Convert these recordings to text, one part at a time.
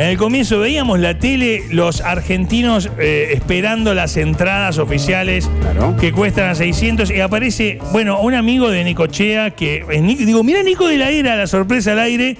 En el comienzo veíamos la tele, los argentinos eh, esperando las entradas oficiales Claro. que cuestan a 600 y aparece, bueno, un amigo de Nicochea que es digo, mira Nico de la Era, la sorpresa al aire.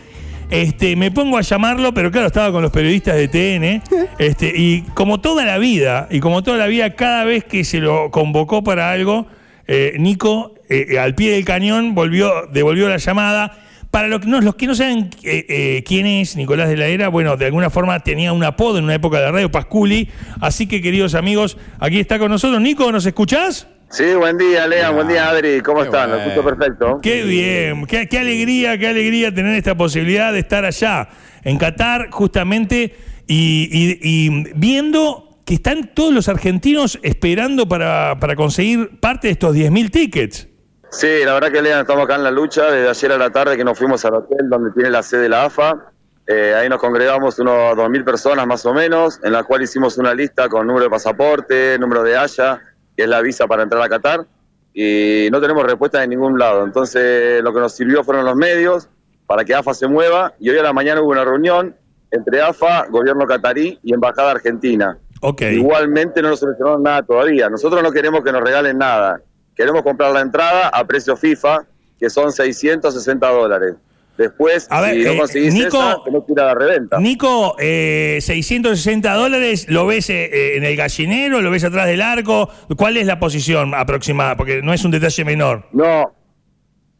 Este, me pongo a llamarlo, pero claro, estaba con los periodistas de TN. Este, y como toda la vida, y como toda la vida, cada vez que se lo convocó para algo, eh, Nico, eh, al pie del cañón, volvió, devolvió la llamada. Para los que no, los que no saben eh, eh, quién es Nicolás de la Era, bueno, de alguna forma tenía un apodo en una época de la radio, Pasculi. Así que, queridos amigos, aquí está con nosotros. Nico, ¿nos escuchás? Sí, buen día, Lea, buen día, Adri. ¿Cómo están? Lo escucho perfecto. Qué bien, qué, qué alegría, qué alegría tener esta posibilidad de estar allá, en Qatar, justamente, y, y- y viendo que están todos los argentinos esperando para, para conseguir parte de estos 10.000 tickets. Sí, la verdad que, Lea, estamos acá en la lucha desde ayer a la tarde que nos fuimos al hotel donde tiene la sede de la AFA. Eh, ahí nos congregamos unos 2.000 personas más o menos, en la cual hicimos una lista con número de pasaporte, número de Haya, que es la visa para entrar a Qatar, y no tenemos respuesta de ningún lado. Entonces, lo que nos sirvió fueron los medios para que AFA se mueva, y hoy a la mañana hubo una reunión entre AFA, gobierno catarí y Embajada Argentina. Ok. Igualmente no nos solucionaron nada todavía. Nosotros no queremos que nos regalen nada. Queremos comprar la entrada a precio FIFA, que son 660 dólares. Después, A ver, si eh, no conseguís Nico- esa, tenés que ir a la reventa. Nico, eh, 660 dólares, ¿lo ves eh, eh, en el gallinero? ¿Lo ves atrás del arco? ¿Cuál es la posición aproximada? Porque no es un detalle menor. No,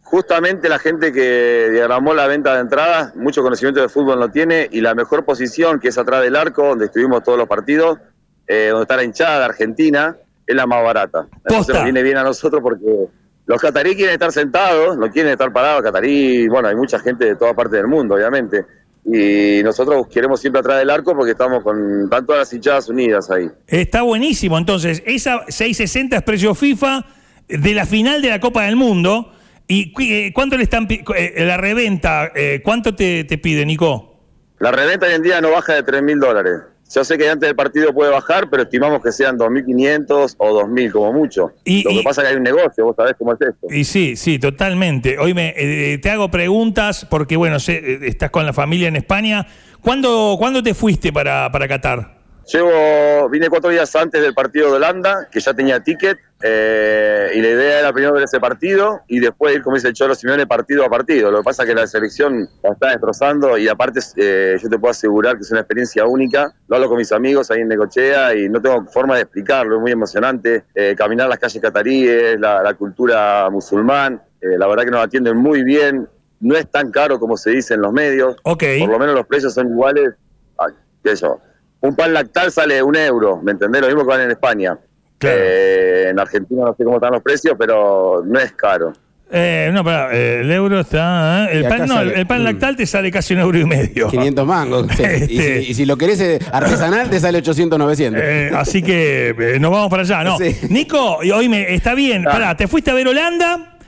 justamente la gente que diagramó la venta de entradas, mucho conocimiento de fútbol no tiene, y la mejor posición, que es atrás del arco, donde estuvimos todos los partidos, eh, donde está la hinchada de Argentina, es la más barata. Entonces nos viene bien a nosotros porque los catarí quieren estar sentados, no quieren estar parados. Catarí, bueno, hay mucha gente de todas partes del mundo, obviamente. Y nosotros queremos siempre atrás del arco porque estamos con todas las hinchadas unidas ahí. Está buenísimo. Entonces, esa 660 es precio FIFA de la final de la Copa del Mundo. ¿Y eh, cuánto le están eh, la reventa? eh, ¿Cuánto te, te pide, Nico? La reventa hoy en día no baja de 3 mil dólares. Yo sé que antes del partido puede bajar, pero estimamos que sean 2.500 o 2.000 como mucho. Y- Lo que y- pasa es que hay un negocio, vos sabés cómo es esto. Y sí, sí, totalmente. Hoy me, eh, te hago preguntas porque, bueno, sé, eh, estás con la familia en España. ¿Cuándo, ¿cuándo te fuiste para, para Qatar? Llevo, vine cuatro días antes del partido de Holanda, que ya tenía ticket, eh, y la idea era primero ver ese partido y después ir, como dice el Cholo Simeone, partido a partido. Lo que pasa es que la selección la está destrozando y aparte eh, yo te puedo asegurar que es una experiencia única. Lo hablo con mis amigos ahí en Necochea y no tengo forma de explicarlo, es muy emocionante. Eh, caminar las calles cataríes, la, la cultura musulmán, la verdad que nos atienden muy bien. No es tan caro como se dice en los medios. Por lo menos los precios son iguales. Ay, qué sé yo. Un pan lactal sale un euro, ¿me entendés? Lo mismo que vale en España. Claro. Eh, en Argentina no sé cómo están los precios, pero no es caro. Eh, no, pará, eh, el euro está. eh, El pan, acá no, sale- el pan mm. lactal te sale casi un euro y medio. 500 mangos. sí. Y, Este. si, y si lo querés artesanal, te sale 800, 900. Eh, así que eh, nos vamos para allá, ¿no? Sí. Nico, y oíme, está bien. Ah. Pará, te fuiste a ver Holanda.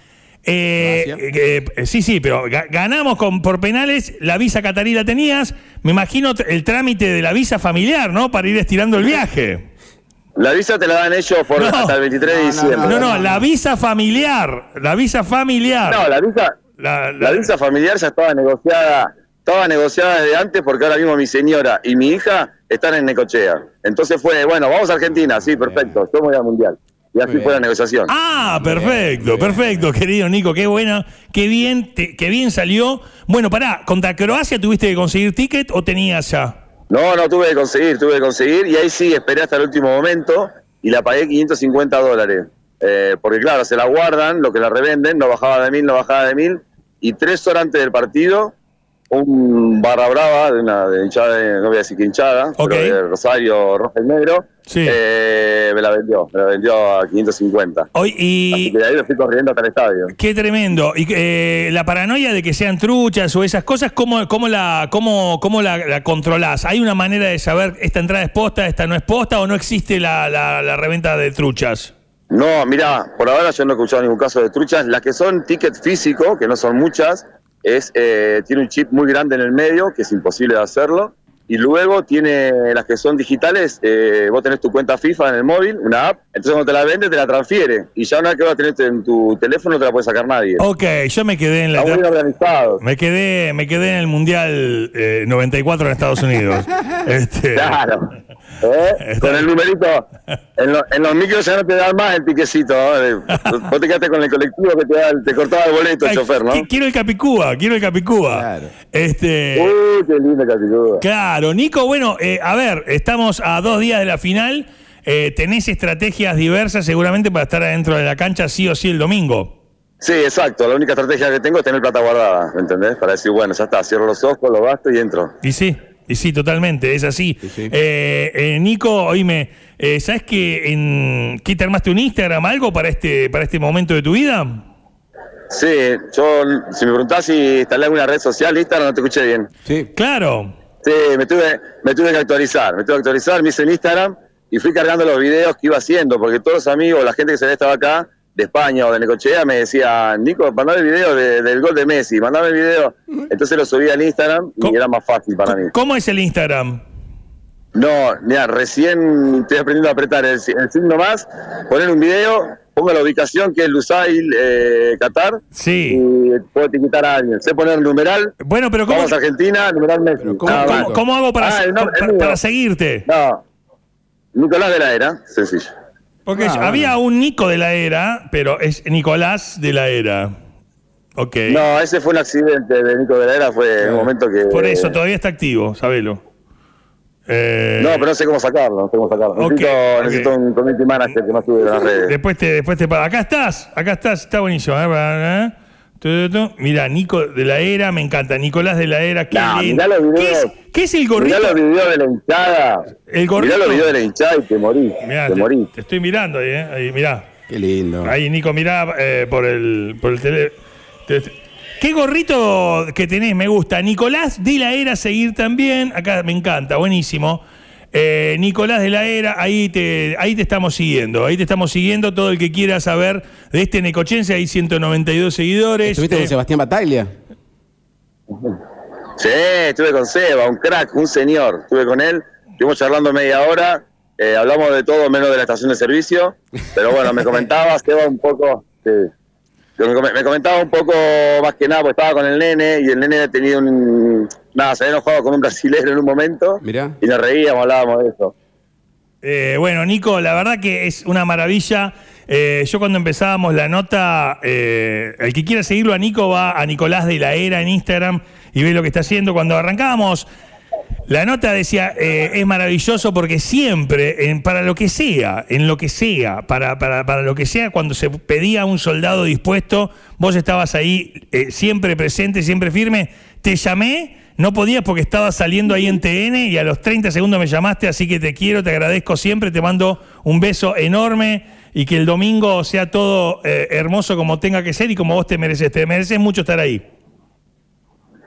Eh, eh, eh, sí, sí, pero ga- ganamos con, por penales. La visa catarí la tenías. Me imagino el trámite de la visa familiar, ¿no? Para ir estirando el viaje. La visa te la dan ellos por No. hasta el 23 de No, no, diciembre. No, no, no, la visa familiar. La visa familiar. No, la visa, La- la la- visa familiar ya estaba negociada, estaba negociada desde antes porque ahora mismo mi señora y mi hija están en Necochea. Entonces fue, bueno, vamos a Argentina, sí, perfecto, yo me voy al mundial. Y así fue la negociación. Ah, perfecto, perfecto, querido Nico, qué buena, qué bien, te- qué bien salió. Bueno, pará, ¿contra Croacia tuviste que conseguir ticket o tenías ya? No, no, tuve que conseguir, tuve que conseguir. Y ahí sí, esperé hasta el último momento y la pagué 550 dólares. Eh, porque claro, se la guardan, lo que la revenden, no bajaba de mil, no bajaba de mil. Y tres horas antes del partido, un barra brava de una de hinchada, de- no voy a decir que hinchada, pero de Rosario Rojo y Negro, Sí. eh, me la vendió, me la vendió a 550. Hoy, Así y que de ahí lo fui corriendo hasta el estadio. qué tremendo. Y eh, la paranoia de que sean truchas o esas cosas, ¿cómo, cómo la, cómo, cómo la, la controlás? ¿Hay una manera de saber esta entrada es posta, esta no es posta o no existe la, la- la reventa de truchas? No, mira, por ahora yo no he escuchado ningún caso de truchas. Las que son ticket físico, que no son muchas, es eh, tiene un chip muy grande en el medio, que es imposible de hacerlo. Y luego tiene las que son digitales, eh, vos tenés tu cuenta FIFA en el móvil, una app, entonces cuando te la vende te la transfiere y ya una vez que vas a tener en tu teléfono no te la puede sacar nadie. Ok, yo me quedé en la. Está muy organizado. Me quedé, me quedé en el Mundial eh, 94 en Estados Unidos. Este, Claro. ¿Eh? Con el numerito. En, lo- en los micros ya no te dan más el piquecito. ¿no? Vos te quedaste con el colectivo que te, da el- te cortaba el boleto el ay, chofer, ¿no? qui- Quiero el Capicúa, quiero el Capicúa. Claro. Este. Uy, qué lindo Capicúa. Claro, Nico, bueno, eh, a ver, estamos a dos días de la final. eh, tenés estrategias diversas seguramente para estar adentro de la cancha sí o sí el domingo. Sí, exacto. La única estrategia que tengo es tener plata guardada, ¿me entendés? Para decir, bueno, ya está, cierro los ojos, lo gasto y entro. Y sí, sí, totalmente, es así. sí. Eh, eh, Nico, oíme, eh, ¿sabes que en qué te armaste un Instagram, algo para este, para este momento de tu vida? Sí, yo, si me preguntás si instalé alguna red social, Instagram, no te escuché bien. Sí. Claro. Sí, me tuve, me tuve que actualizar, me tuve que actualizar, me hice en Instagram y fui cargando los videos que iba haciendo, porque todos los amigos, la gente que se había estado acá, de España o de Necochea, me decía, Nico, mandame el video de- del gol de Messi, mandame el video. Entonces lo subí al Instagram y era más fácil para mí. ¿Cómo es el Instagram? No, mira, recién estoy aprendiendo a apretar el, el signo más, poner un video, pongo la ubicación que es Lusail, eh, Qatar, Sí. y puedo etiquetar a alguien. Sé poner el numeral, Bueno, pero ¿cómo, vamos a Argentina, numeral Messi. Pero ¿cómo- hago para, Ah, el nombre- pa- el mío. para seguirte? No, Nicolás de la Era, sencillo. Porque Ah, había un Nico de la era, pero es Nicolás de la era. Ok. No, ese fue un accidente de Nico de la Era, fue un momento que... Por eso todavía está activo, sabelo. Eh, No, pero no sé cómo sacarlo, no sé cómo sacarlo. Ok, necesito, un community manager que no sube las redes. Después te, después te Acá estás, acá estás, está buenísimo. A ver, ¿eh? Mira, Nico de la Era, me encanta. Nicolás de la Era, qué mirá los ¿Qué es, qué es el Mirá gorrito? los videos de la hinchada. El gorrito. Mirá los videos de la hinchada y te morís. Mirá, te te, morís. te estoy mirando ahí, ¿eh? Ahí, mirá. Qué lindo. Ahí, Nico, mirá eh, por el, por el tele. te- te- ¿Qué gorrito que tenés? Me gusta. Nicolás de la Era, seguir también. Acá me encanta, buenísimo. Eh, Nicolás de la Era, ahí te, ahí te estamos siguiendo. Ahí te estamos siguiendo. Todo el que quiera saber de este necochense, hay 192 seguidores. ¿Estuviste Eh, con Sebastián Bataglia? Sí, estuve con Seba, un crack, un señor. Estuve con él, estuvimos charlando media hora. eh, hablamos de todo menos de la estación de servicio. Pero bueno, me comentaba Seba un poco. me com- me comentaba un poco más que nada, porque estaba con el nene y el nene había tenido un. Nada, se había enojado con un brasilero en un momento. Mirá. Y nos reíamos, hablábamos de eso. Eh, bueno, Nico, la verdad que es una maravilla. Eh, yo cuando empezábamos la nota, eh, el que quiera seguirlo a Nico va a Nicolás de la Era en Instagram y ve lo que está haciendo. Cuando arrancábamos, la nota decía, eh, es maravilloso porque siempre, en- para lo que sea, en lo que sea, para, para, para lo que sea, cuando se pedía un soldado dispuesto, vos estabas ahí eh, siempre presente, siempre firme. Te llamé, no podías porque estabas saliendo ahí en TN y a los 30 segundos me llamaste, así que te quiero, te agradezco siempre, te mando un beso enorme y que el domingo sea todo eh, hermoso como tenga que ser y como vos te mereces. Te mereces mucho estar ahí.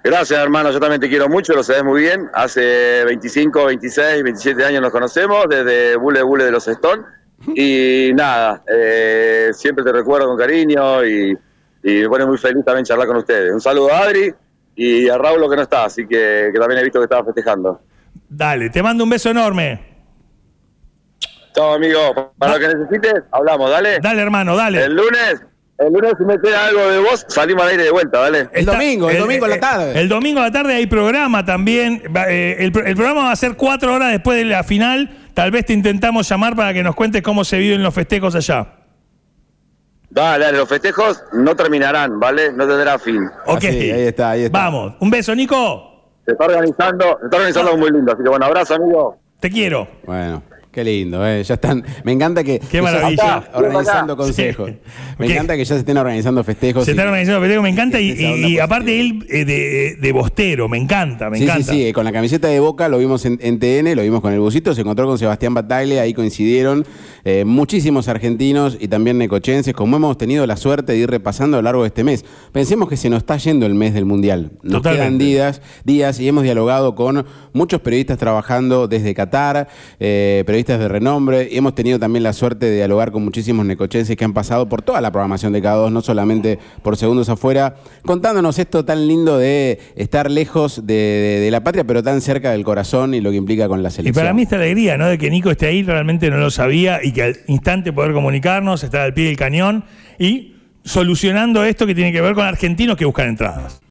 Gracias, hermano. Yo también te quiero mucho, lo sabes muy bien. Hace 25, 26, 27 años nos conocemos, desde Bule Bule de los Stone. Y nada, eh, siempre te recuerdo con cariño y, y me pone muy feliz también charlar con ustedes. Un saludo a Adri y a Raúl, que no está, así que, que también he visto que estaba festejando. Dale, te mando un beso enorme. Chao, amigo. Para lo que necesites, hablamos, dale. Dale, hermano, dale. El lunes, el lunes, si me queda algo de vos, salimos al aire de vuelta, dale. El domingo, el domingo a la tarde. El domingo a la tarde hay programa también. Eh, el, el programa va a ser cuatro horas después de la final. Tal vez te intentamos llamar para que nos cuentes cómo se viven los festejos allá. Dale, dale, los festejos no terminarán, ¿vale? No tendrá fin. Ok. Así, ahí está, ahí está. Vamos. Un beso, Nico. Se está organizando, se está organizando algo muy lindo, así que bueno, abrazo, amigo. Te quiero. Bueno, qué lindo, eh. Ya están. Me encanta que, que ya se maravilla. estén organizando consejos. Sí. Me ¿Qué? encanta que ya se estén organizando festejos. Se y- están organizando festejos, me encanta. Y, onda y- y aparte él eh, de, de bostero, me encanta, me sí, encanta. sí, sí, con la camiseta de Boca lo vimos en, en TN, lo vimos con el busito, se encontró con Sebastián Bataglia, ahí coincidieron eh, muchísimos argentinos y también necochenses, como hemos tenido la suerte de ir repasando a lo largo de este mes. Pensemos que se nos está yendo el mes del Mundial. Nos Totalmente. quedan días, días y hemos dialogado con muchos periodistas trabajando desde Qatar, eh, periodistas periodistas de renombre y hemos tenido también la suerte de dialogar con muchísimos necochenses que han pasado por toda la programación de K2, no solamente por segundos afuera, contándonos esto tan lindo de estar lejos de, de- de la patria, pero tan cerca del corazón y lo que implica con la Y selección. para mí esta alegría, ¿no? De que Nico esté ahí, realmente no lo sabía y que al instante poder comunicarnos, estar al pie del cañón y solucionando esto que tiene que ver con argentinos que buscan entradas.